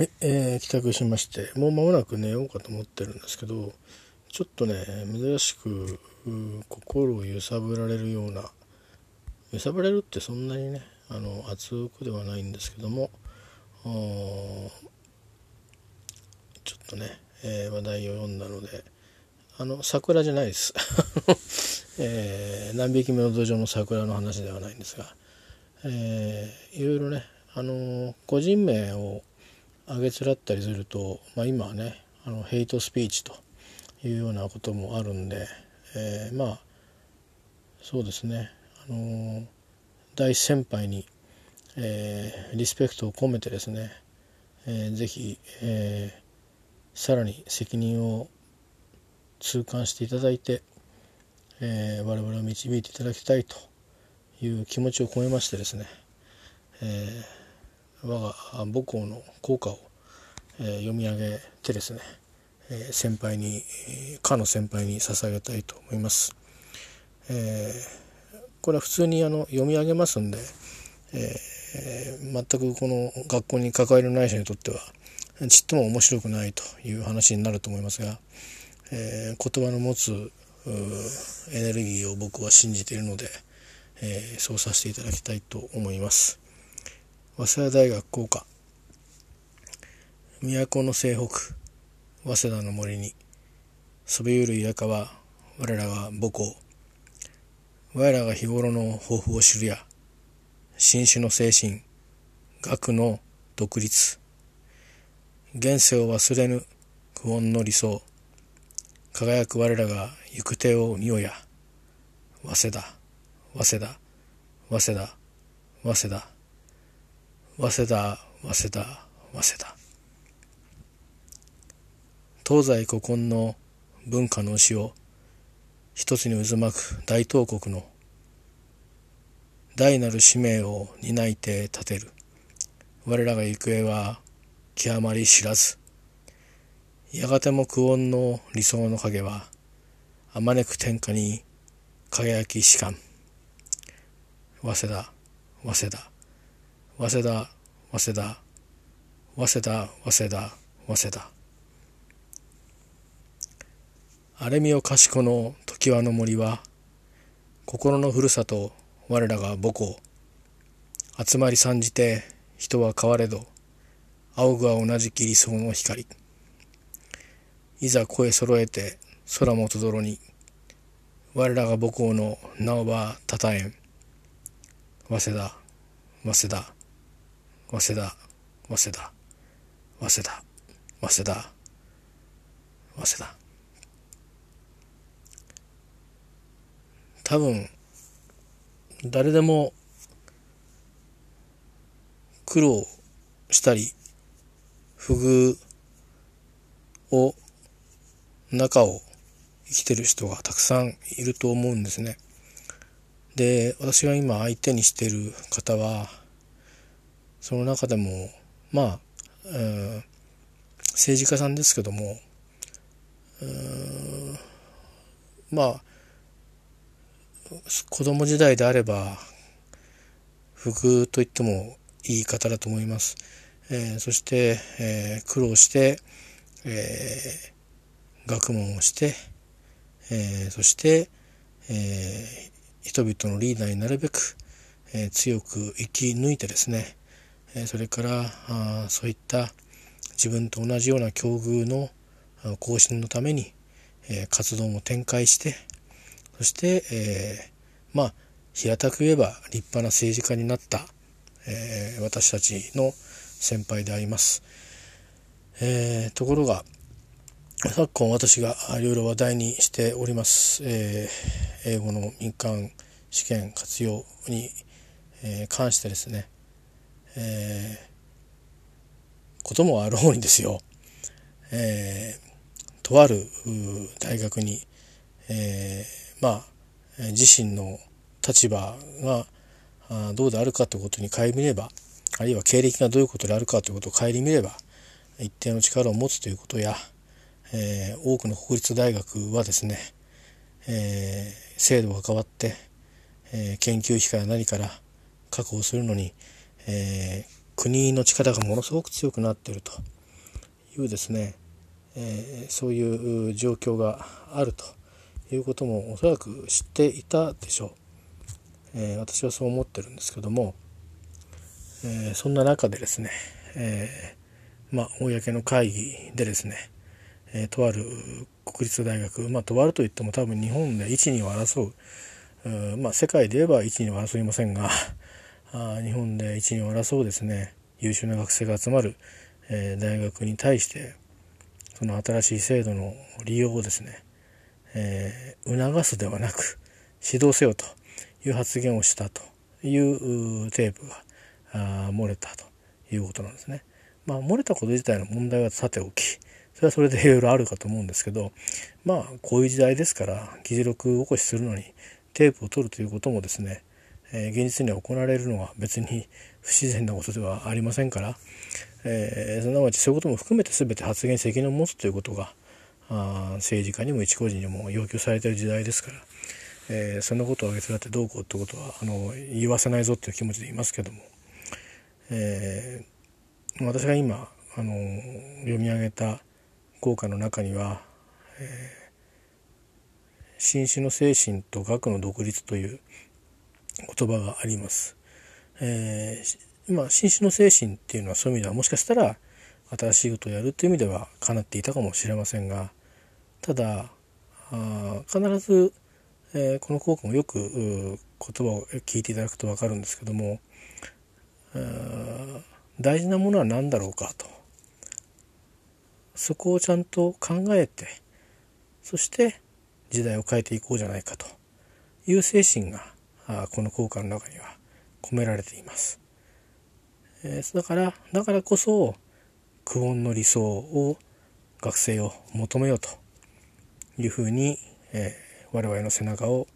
はい、えー、帰宅しまして、もう間もなく寝ようかと思ってるんですけど、ちょっとね、珍しく心を揺さぶられるような、揺さぶられるってそんなにね、あの熱くではないんですけども、ちょっとね、えー、話題を読んだので、あの、桜じゃないです。えー、何匹目の土壌の桜の話ではないんですが、えー、いろいろね、あの個人名を挙げつらったりすると、まあ、今はねあのヘイトスピーチというようなこともあるんで、えー、まあそうですね、あの大先輩に、えー、リスペクトを込めてですね、えー、ぜひ、えー、さらに責任を痛感していただいて、えー、我々を導いていただきたいという気持ちを込めましてですね、えー我が母校の校歌を、えー、読み上げてですね、えー、先輩にかの先輩に捧げたいと思います。えー、これは普通にあの読み上げますんで、えー、全くこの学校に関わりのない人にとってはちっとも面白くないという話になると思いますが、えー、言葉の持つエネルギーを僕は信じているので、えー、そうさせていただきたいと思います。早稲田大学校歌都の西北早稲田の森に。そびゆる田舎は我らが母校。我らが日頃の抱負を知るや新種の精神学の独立。現世を忘れぬ苦音の理想。輝く我らが行く手を見よや。早稲田早稲田早稲田早稲田。早稲田早稲田早稲田東西古今の文化の牛を一つに渦巻く大東国の大なる使命を担いて立てる。我らが行方は極まり知らず。やがても苦音の理想の影はあまねく天下に輝きしかん。早稲田早稲田早稲田早稲田早稲田早稲田早稲田。荒れみを賢の常盤の森は心のふるさと我らが母校集まり参じて人は変われど仰ぐは同じき理想の光。いざ声揃えて空もとどろに我らが母校の名をばたたえん。早稲田早稲田。早稲田早稲田早稲田早稲田早稲田多分誰でも苦労したり不遇を中を生きてる人がたくさんいると思うんですね。で私が今相手にしてる方はその中でもまあ、えー、政治家さんですけども、うんまあ子供時代であれば不遇と言ってもいい方だと思います。えー、そして、えー、苦労して、えー、学問をして、えー、そして、えー、人々のリーダーになるべく、えー、強く生き抜いてですね、それからあそういった自分と同じような境遇の更新のために、え活動も展開してそして、えー、まあ平たく言えば立派な政治家になった、えー、私たちの先輩であります。えー、ところが昨今私がいろいろ話題にしております、え英語の民間試験活用に、え関してですねえー、こともあろうにですよ、えー、とある大学に、えー、まあ自身の立場がどうであるかということに顧みればあるいは経歴がどういうことであるかということを顧みれば一定の力を持つということや、えー、多くの国立大学はですね、えー、制度が変わって、えー、研究費から何から確保するのに、えー、国の力がものすごく強くなっているというですね、えー、そういう状況があるということもおそらく知っていたでしょう、えー、私はそう思ってるんですけども、えー、そんな中でですね、えまあ、公の会議でですね、えとある国立大学、まあ、とあるといっても多分日本で一二を争ううまあ、世界で言えば一二は争いませんがあ日本で一二を争うですね優秀な学生が集まる、え、大学に対してその新しい制度の利用をですね、えー、促すではなく指導せよという発言をしたというテープがあ漏れたということなんですね。まあ、漏れたこと自体の問題はさておきそれはそれでいろいろあるかと思うんですけどまあこういう時代ですから議事録起こしするのにテープを取るということもですねえ、現実には行われるのは別に不自然なことではありませんから、えー、すなわちそういうことも含めて全て発言責任を持つということがあ政治家にも一個人にも要求されている時代ですから、えー、そんなことを挙げつらってどうこうってことはあの言わせないぞっていう気持ちでいますけども、えー、私が今あの読み上げた効果の中には、えー新種の精神と学の独立という言葉があります。えー、まあ新種の精神っていうのはそういう意味ではもしかしたら新しいことをやるという意味ではかなっていたかもしれませんがただあ必ず、えー、この効果もよく言葉を聞いていただくと分かるんですけども大事なものは何だろうかとそこをちゃんと考えてそして時代を変えていこうじゃないかという精神がこの効果の中には込められています。えー、だからだからこそ苦音の理想を学生を求めようというふうに、えー、我々の背中を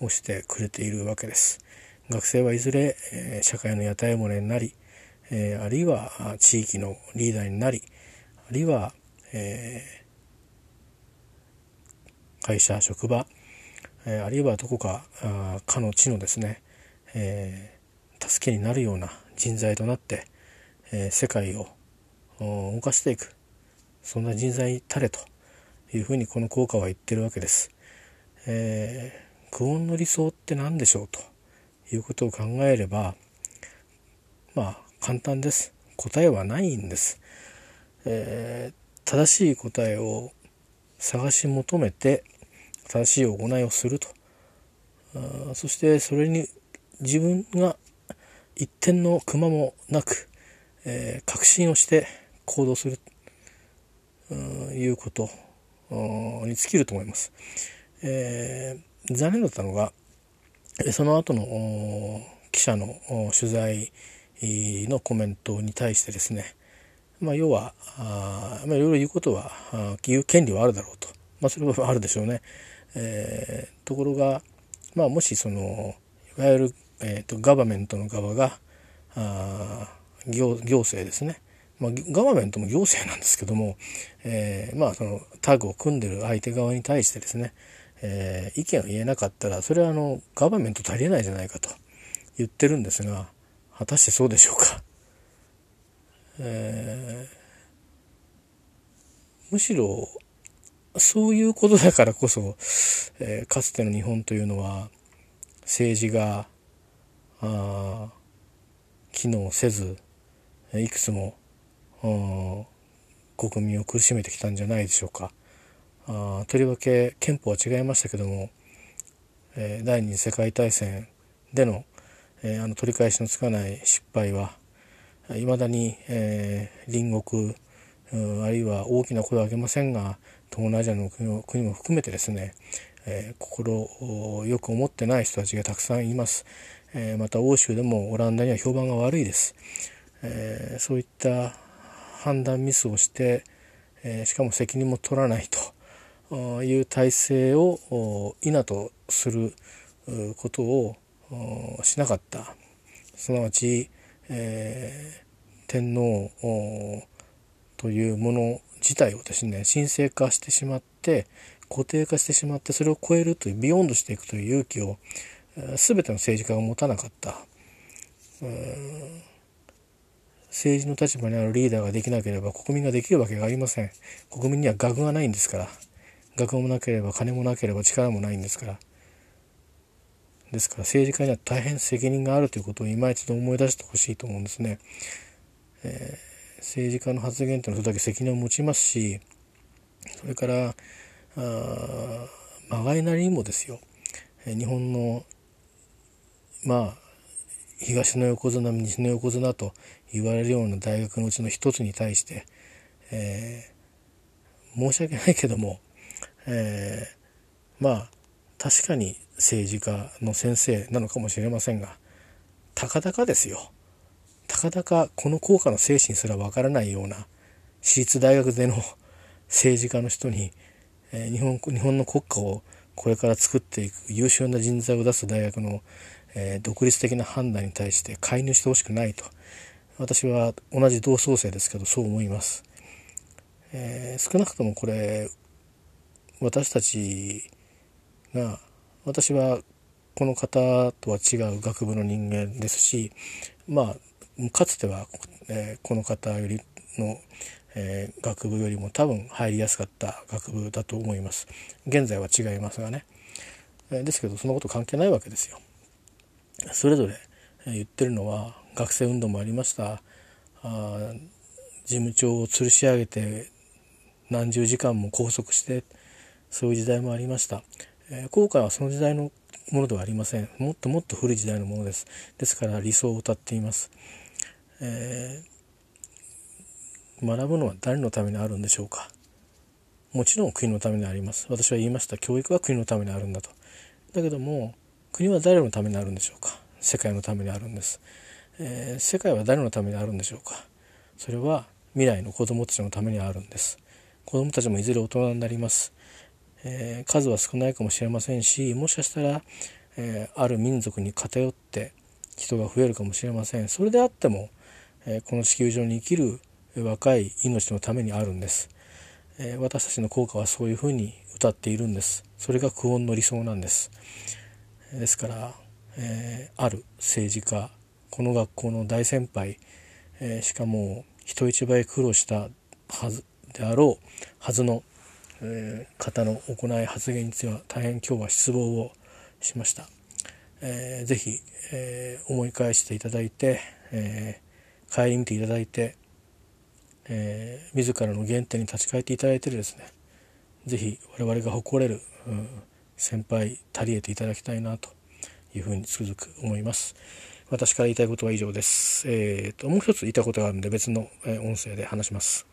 押してくれているわけです。学生はいずれ、えー、社会の屋台骨になり、えー、あるいは地域のリーダーになりあるいは、えー、会社職場えあるいはどこかあかの地のですね、えー、助けになるような人材となって、えー、世界を動かしていくそんな人材たれというふうにこの効果は言ってるわけです。えー、苦音の理想って何でしょうということを考えればまあ簡単です。答えはないんです。えー、正しい答えを探し求めて正しい行いをするとあそしてそれに自分が一点のクマもなく、えー、確信をして行動するということに尽きると思います。えー、残念だったのがその後の記者の取材のコメントに対してですね、まあ、要は、まあ、いろいろ言うことは言う権利はあるだろうと、まあ、それはあるでしょうね。えー、ところが、まあ、もしそのいわゆる、えーと、ガバメントの側があ行行政ですね、まあ、ガバメントも行政なんですけども、えー、まあそのタグを組んでる相手側に対してですね、えー、意見を言えなかったらそれはあのガバメント足りないじゃないかと言ってるんですが果たしてそうでしょうか？えー、むしろそういうことだからこそ、えー、かつての日本というのは政治があ機能せずいくつも国民を苦しめてきたんじゃないでしょうか。あとりわけ憲法は違いましたけども、えー、第二次世界大戦での,、えー、あの取り返しのつかない失敗はいまだに、えー、隣国あるいは大きな声を上げませんが東南アジアの国も含めてですね、えー、心をよく思ってない人たちがたくさんいます、えー、また欧州でもオランダには評判が悪いです、えー、そういった判断ミスをして、えしかも責任も取らないという体制を否とすることをしなかった。すなわち、え天皇というもの自体をですね神聖化してしまって固定化してしまってそれを超えるというビヨンドしていくという勇気を全ての政治家が持たなかった。政治の立場にあるリーダーができなければ国民ができるわけがありません。国民には学がないんですから。学もなければ金もなければ力もないんですから。ですから政治家には大変責任があるということを今一度思い出してほしいと思うんですね、えー、政治家の発言というのはそれだけ責任を持ちますしそれからあまがいなりにもですよ。日本のまあ東の横綱西の横綱と言われるような大学のうちの一つに対して、えー、申し訳ないけども、えー、まあ確かに政治家の先生なのかもしれませんがたかだかですよ。たかだかこの効果の精神すらわからないような私立大学での政治家の人に、え、日本日本の国家をこれから作っていく優秀な人材を出す大学の、え、独立的な判断に対して介入してほしくないと。私は同じ同窓生ですけどそう思います、えー、少なくともこれ私たちが私はこの方とは違う学部の人間ですしまあかつては、えー、この方よりの、えー、学部よりも多分入りやすかった学部だと思います。現在は違いますがね、えー、ですけどそのこと関係ないわけですよ。それぞれ言ってるのは学生運動もありました。あ事務長を吊るし上げて何十時間も拘束してそういう時代もありました。えー、後悔はその時代のものではありません。もっともっと古い時代のものです。ですから理想を歌っています、えー、学ぶのは誰のためにあるんでしょうか？もちろん国のためにあります。私は言いました。教育は国のためにあるんだと。だけども国は誰のためにあるんでしょうか？世界のためにあるんです、えー、世界は誰のためにあるんでしょうか？それは未来の子供たちのためにあるんです。子供たちもいずれ大人になります。えー、数は少ないかもしれませんしもしかしたら、えー、ある民族に偏って人が増えるかもしれません。それであっても、えこの地球上に生きる若い命のためにあるんです、え私たちの効果はそういうふうに歌っているんです。それが久遠の理想なんです。ですから、えある政治家この学校の大先輩、えしかも人一倍苦労したはずであろうはずのえー、方の行い発言については大変今日は失望をしました。えー、ぜひ、えー、思い返していただいて、えー、顧みていただいて、えー、自らの原点に立ち返っていただいてですね是非我々が誇れる、うん、先輩足りえていただきたいなというふうにつくづく思います。私から言いたいことは以上です。えーと、もう一つ言いたいことがあるんで別の音声で話します。